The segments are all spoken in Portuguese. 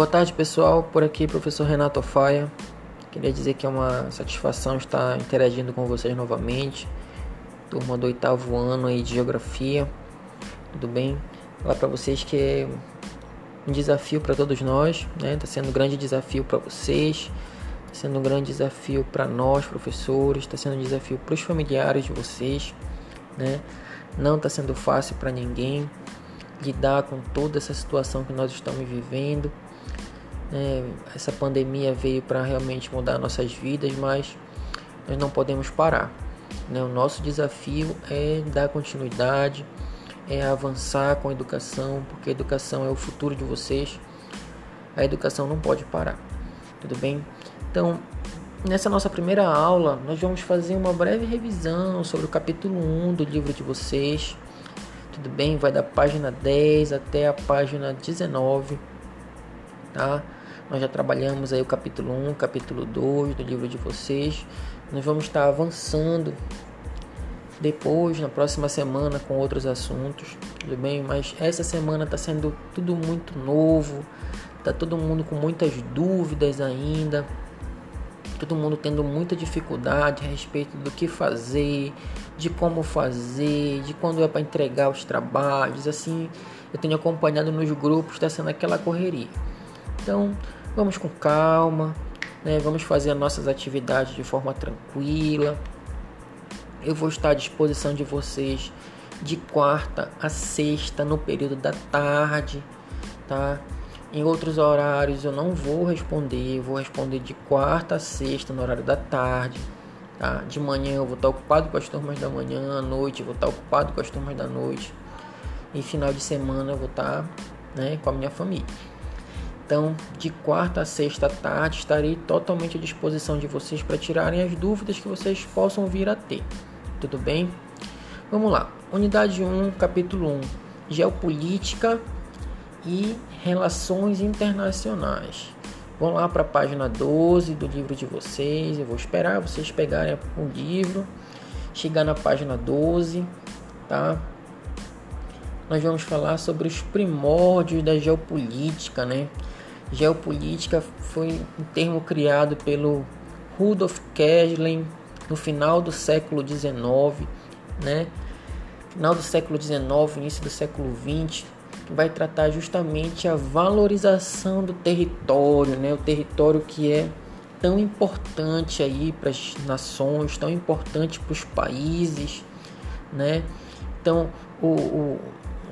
Boa tarde, pessoal. Por aqui, professor Renato Faia. Queria dizer que é uma satisfação estar interagindo com vocês novamente. Turma do oitavo ano aí de Geografia. Tudo bem? Falar para vocês que é um desafio para todos nós, né? Está sendo um grande desafio para vocês, está sendo um grande desafio para nós, professores, está sendo um desafio para os familiares de vocês, né? Não está sendo fácil para ninguém lidar com toda essa situação que nós estamos vivendo. É, essa pandemia veio para realmente mudar nossas vidas, mas nós não podemos parar. Né? O nosso desafio é dar continuidade, é avançar com a educação, porque a educação é o futuro de vocês. A educação não pode parar. Tudo bem? Então, nessa nossa primeira aula, nós vamos fazer uma breve revisão sobre o capítulo 1 do livro de vocês tudo bem? Vai da página 10 até a página 19, tá? Nós já trabalhamos aí o capítulo 1, capítulo 2 do livro de vocês. Nós vamos estar avançando depois, na próxima semana, com outros assuntos, tudo bem? Mas essa semana está sendo tudo muito novo, tá todo mundo com muitas dúvidas ainda, todo mundo tendo muita dificuldade a respeito do que fazer, de como fazer, de quando é para entregar os trabalhos, assim, eu tenho acompanhado nos grupos, está sendo aquela correria. Então, vamos com calma, né? Vamos fazer as nossas atividades de forma tranquila. Eu vou estar à disposição de vocês de quarta a sexta no período da tarde, tá? Em outros horários eu não vou responder, eu vou responder de quarta a sexta no horário da tarde. Tá? De manhã eu vou estar ocupado com as turmas da manhã, à noite eu vou estar ocupado com as turmas da noite. E final de semana eu vou estar né, com a minha família. Então, de quarta a sexta tarde estarei totalmente à disposição de vocês para tirarem as dúvidas que vocês possam vir a ter. Tudo bem? Vamos lá. Unidade 1, capítulo 1. Geopolítica e relações internacionais. Vão lá para a página 12 do livro de vocês. Eu vou esperar vocês pegarem o livro, chegar na página 12, tá? Nós vamos falar sobre os primórdios da geopolítica, né? Geopolítica foi um termo criado pelo Rudolf Kesslin no final do século XIX, né? Final do século XIX, início do século XX, vai tratar justamente a valorização do território, né? O território que é tão importante aí para as nações, tão importante para os países, né? Então, o, o,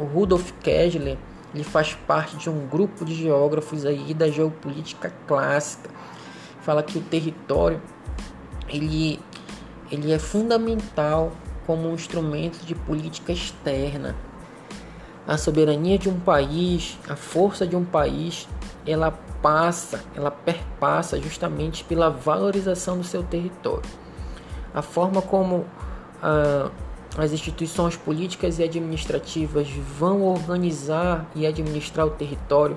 o Rudolf Kessler ele faz parte de um grupo de geógrafos aí da geopolítica clássica. Fala que o território ele, ele é fundamental como um instrumento de política externa a soberania de um país, a força de um país, ela passa, ela perpassa justamente pela valorização do seu território. A forma como ah, as instituições políticas e administrativas vão organizar e administrar o território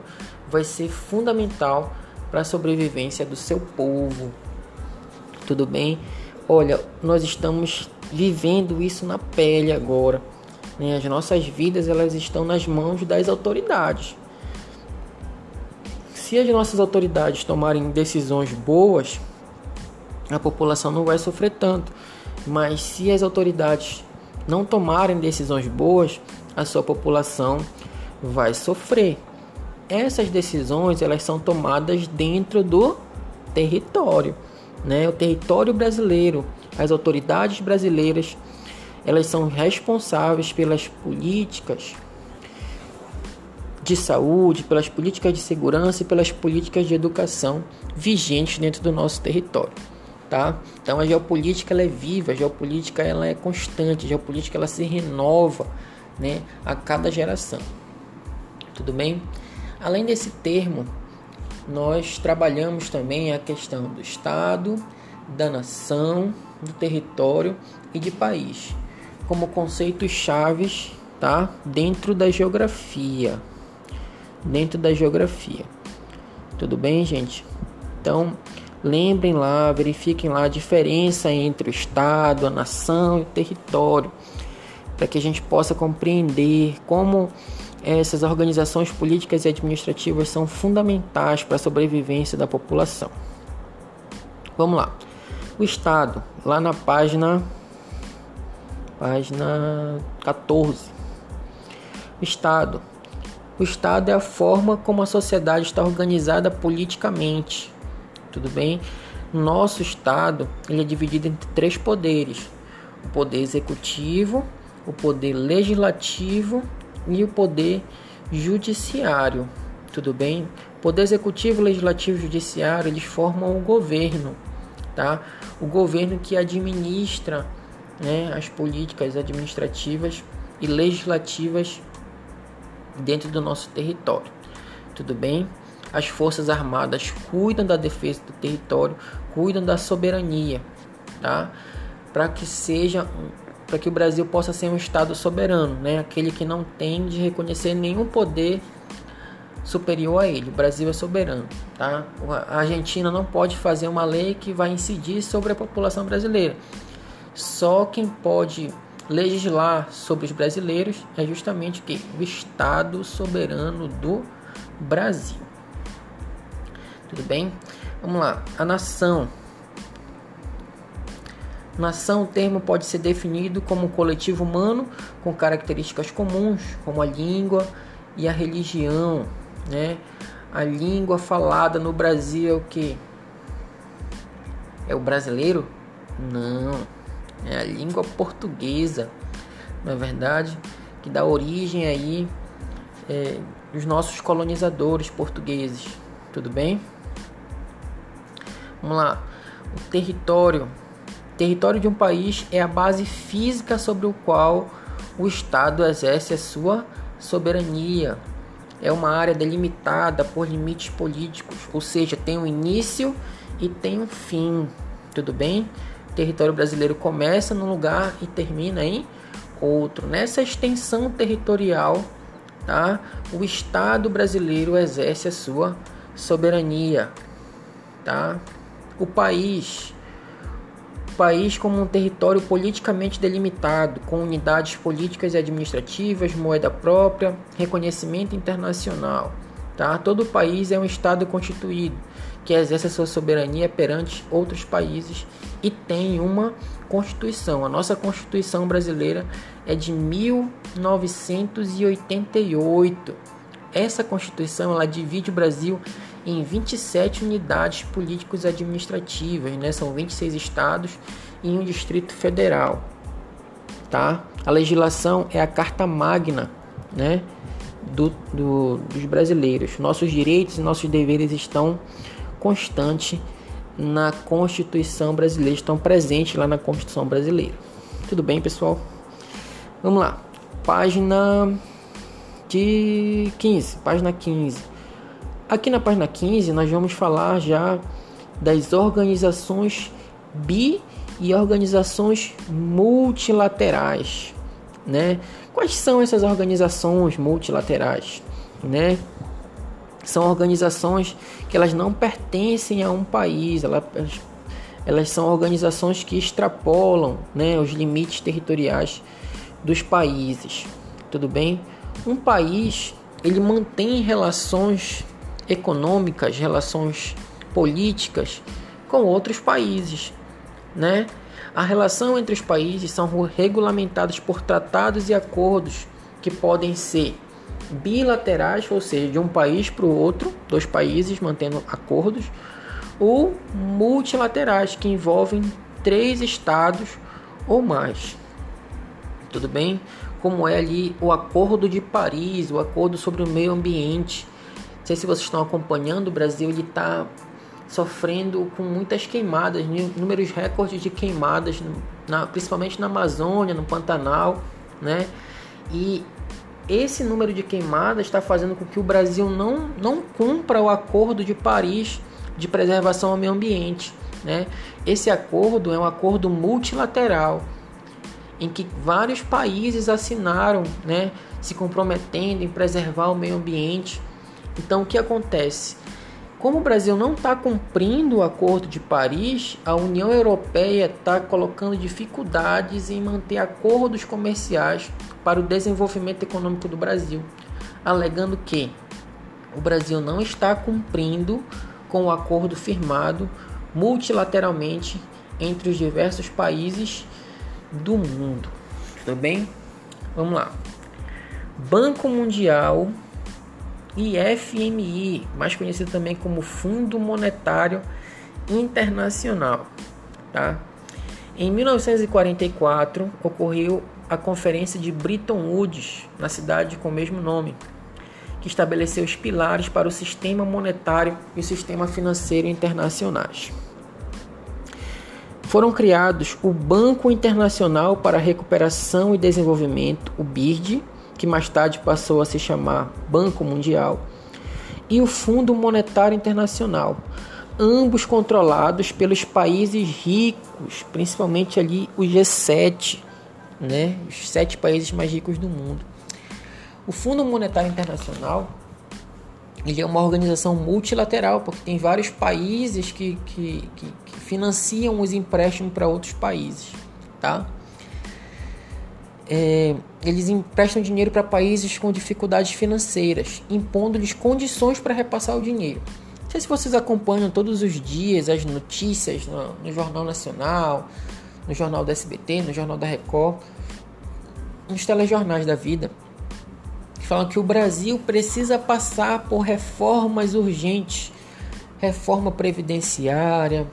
vai ser fundamental para a sobrevivência do seu povo. Tudo bem? Olha, nós estamos vivendo isso na pele agora. Né? As nossas vidas elas estão nas mãos das autoridades. Se as nossas autoridades tomarem decisões boas, a população não vai sofrer tanto. Mas se as autoridades não tomarem decisões boas, a sua população vai sofrer. Essas decisões elas são tomadas dentro do território, né? O território brasileiro, as autoridades brasileiras elas são responsáveis pelas políticas de saúde, pelas políticas de segurança e pelas políticas de educação vigentes dentro do nosso território, tá? Então a geopolítica ela é viva, a geopolítica ela é constante, a geopolítica ela se renova, né, a cada geração. Tudo bem? Além desse termo, nós trabalhamos também a questão do estado, da nação, do território e de país como conceitos chaves, tá? Dentro da geografia. Dentro da geografia. Tudo bem, gente? Então, lembrem lá, verifiquem lá a diferença entre o estado, a nação e o território, para que a gente possa compreender como essas organizações políticas e administrativas são fundamentais para a sobrevivência da população. Vamos lá. O Estado, lá na página página 14. O Estado. O Estado é a forma como a sociedade está organizada politicamente. Tudo bem? Nosso Estado ele é dividido entre três poderes: o poder executivo, o poder legislativo e o poder judiciário. Tudo bem? Poder executivo, legislativo e judiciário, eles formam o governo, tá? O governo que administra, né, as políticas administrativas e legislativas dentro do nosso território. Tudo bem? As Forças Armadas cuidam da defesa do território, cuidam da soberania, tá? Para que seja para que o Brasil possa ser um Estado soberano, né? aquele que não tem de reconhecer nenhum poder superior a ele. O Brasil é soberano. Tá? A Argentina não pode fazer uma lei que vai incidir sobre a população brasileira. Só quem pode legislar sobre os brasileiros é justamente que? o Estado soberano do Brasil. Tudo bem? Vamos lá. A nação Nação, o termo pode ser definido como um coletivo humano com características comuns, como a língua e a religião, né? A língua falada no Brasil é o que? É o brasileiro? Não, é a língua portuguesa, não é verdade? Que dá origem aí é, dos nossos colonizadores portugueses, tudo bem? Vamos lá, o território Território de um país é a base física sobre o qual o Estado exerce a sua soberania. É uma área delimitada por limites políticos, ou seja, tem um início e tem um fim. Tudo bem? O território brasileiro começa num lugar e termina em outro. Nessa extensão territorial, tá? O Estado brasileiro exerce a sua soberania, tá? O país país como um território politicamente delimitado, com unidades políticas e administrativas, moeda própria, reconhecimento internacional. Tá? Todo país é um Estado constituído que exerce a sua soberania perante outros países e tem uma Constituição. A nossa Constituição brasileira é de 1988. Essa Constituição ela divide o Brasil em 27 unidades políticos administrativas, né? São 26 estados e um distrito federal, tá? A legislação é a carta magna, né? Do, do, dos brasileiros. Nossos direitos e nossos deveres estão constantes na Constituição brasileira, estão presentes lá na Constituição brasileira. Tudo bem, pessoal? Vamos lá. Página de 15, página 15. Aqui na página 15 nós vamos falar já das organizações bi e organizações multilaterais, né? Quais são essas organizações multilaterais, né? São organizações que elas não pertencem a um país, elas, elas são organizações que extrapolam, né, os limites territoriais dos países. Tudo bem? Um país ele mantém relações econômicas, relações políticas com outros países, né? A relação entre os países são regulamentadas por tratados e acordos que podem ser bilaterais, ou seja, de um país para o outro, dois países mantendo acordos, ou multilaterais, que envolvem três estados ou mais. Tudo bem? Como é ali o Acordo de Paris, o Acordo sobre o Meio Ambiente, não sei se vocês estão acompanhando, o Brasil está sofrendo com muitas queimadas, números recordes de queimadas, na, principalmente na Amazônia, no Pantanal, né? E esse número de queimadas está fazendo com que o Brasil não, não cumpra o Acordo de Paris de preservação ao meio ambiente. Né? Esse acordo é um acordo multilateral em que vários países assinaram, né, se comprometendo em preservar o meio ambiente então, o que acontece? Como o Brasil não está cumprindo o Acordo de Paris, a União Europeia está colocando dificuldades em manter acordos comerciais para o desenvolvimento econômico do Brasil. alegando que o Brasil não está cumprindo com o acordo firmado multilateralmente entre os diversos países do mundo. Tudo bem? Vamos lá. Banco Mundial e FMI, mais conhecido também como Fundo Monetário Internacional, tá? Em 1944 ocorreu a Conferência de Bretton Woods, na cidade com o mesmo nome, que estabeleceu os pilares para o sistema monetário e o sistema financeiro internacionais. Foram criados o Banco Internacional para a Recuperação e Desenvolvimento, o BIRD, que mais tarde passou a se chamar Banco Mundial, e o Fundo Monetário Internacional, ambos controlados pelos países ricos, principalmente ali o G7, né, os sete países mais ricos do mundo. O Fundo Monetário Internacional ele é uma organização multilateral, porque tem vários países que, que, que, que financiam os empréstimos para outros países. Tá? É, eles emprestam dinheiro para países com dificuldades financeiras, impondo-lhes condições para repassar o dinheiro. Não sei se vocês acompanham todos os dias as notícias no, no Jornal Nacional, no Jornal da SBT, no Jornal da Record, nos telejornais da vida falam que o Brasil precisa passar por reformas urgentes, reforma previdenciária,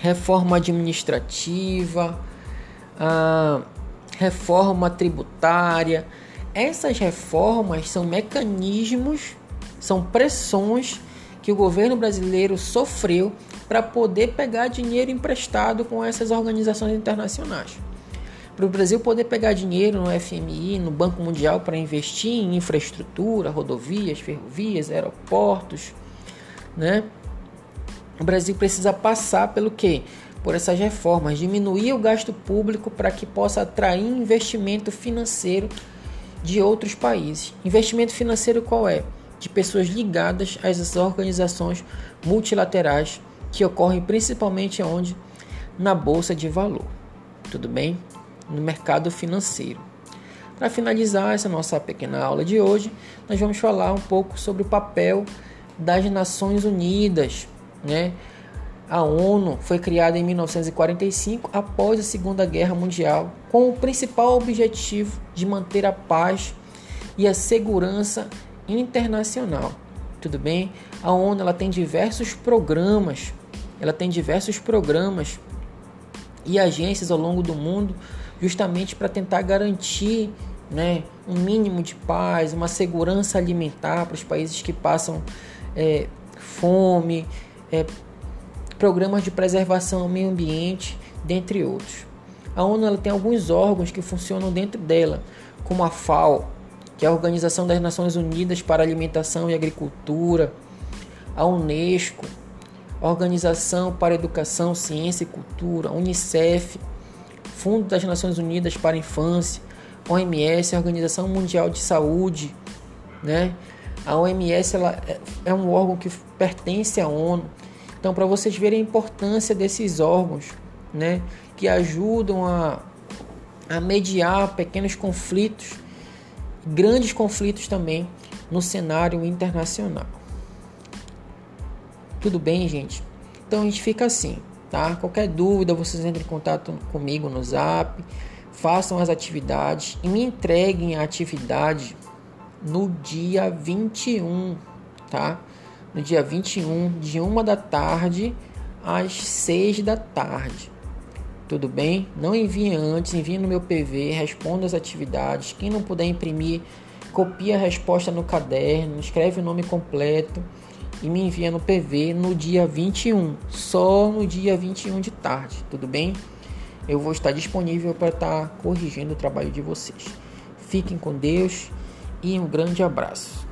reforma administrativa, reforma tributária. Essas reformas são mecanismos, são pressões que o governo brasileiro sofreu para poder pegar dinheiro emprestado com essas organizações internacionais para o Brasil poder pegar dinheiro no FMI, no Banco Mundial para investir em infraestrutura, rodovias, ferrovias, aeroportos, né? O Brasil precisa passar pelo quê? Por essas reformas, diminuir o gasto público para que possa atrair investimento financeiro de outros países. Investimento financeiro qual é? De pessoas ligadas essas organizações multilaterais que ocorrem principalmente onde? Na bolsa de valor. Tudo bem? no mercado financeiro. Para finalizar essa nossa pequena aula de hoje, nós vamos falar um pouco sobre o papel das Nações Unidas. Né? A ONU foi criada em 1945 após a Segunda Guerra Mundial, com o principal objetivo de manter a paz e a segurança internacional. Tudo bem? A ONU ela tem diversos programas, ela tem diversos programas e agências ao longo do mundo justamente para tentar garantir né, um mínimo de paz, uma segurança alimentar para os países que passam é, fome, é, programas de preservação ao meio ambiente, dentre outros. A ONU tem alguns órgãos que funcionam dentro dela, como a FAO, que é a Organização das Nações Unidas para Alimentação e Agricultura, a Unesco, Organização para Educação, Ciência e Cultura, a Unicef, Fundo das Nações Unidas para a Infância, OMS, a Organização Mundial de Saúde, né? A OMS ela é, é um órgão que pertence à ONU. Então, para vocês verem a importância desses órgãos, né, que ajudam a, a mediar pequenos conflitos, grandes conflitos também no cenário internacional. Tudo bem, gente? Então a gente fica assim tá? Qualquer dúvida, vocês entrem em contato comigo no Zap, façam as atividades e me entreguem a atividade no dia 21, tá? No dia 21, de uma da tarde às 6 da tarde. Tudo bem? Não envie antes, envie no meu PV, responda as atividades. Quem não puder imprimir, copia a resposta no caderno, escreve o nome completo e me envia no PV no dia 21, só no dia 21 de tarde, tudo bem? Eu vou estar disponível para estar corrigindo o trabalho de vocês. Fiquem com Deus e um grande abraço.